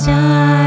家。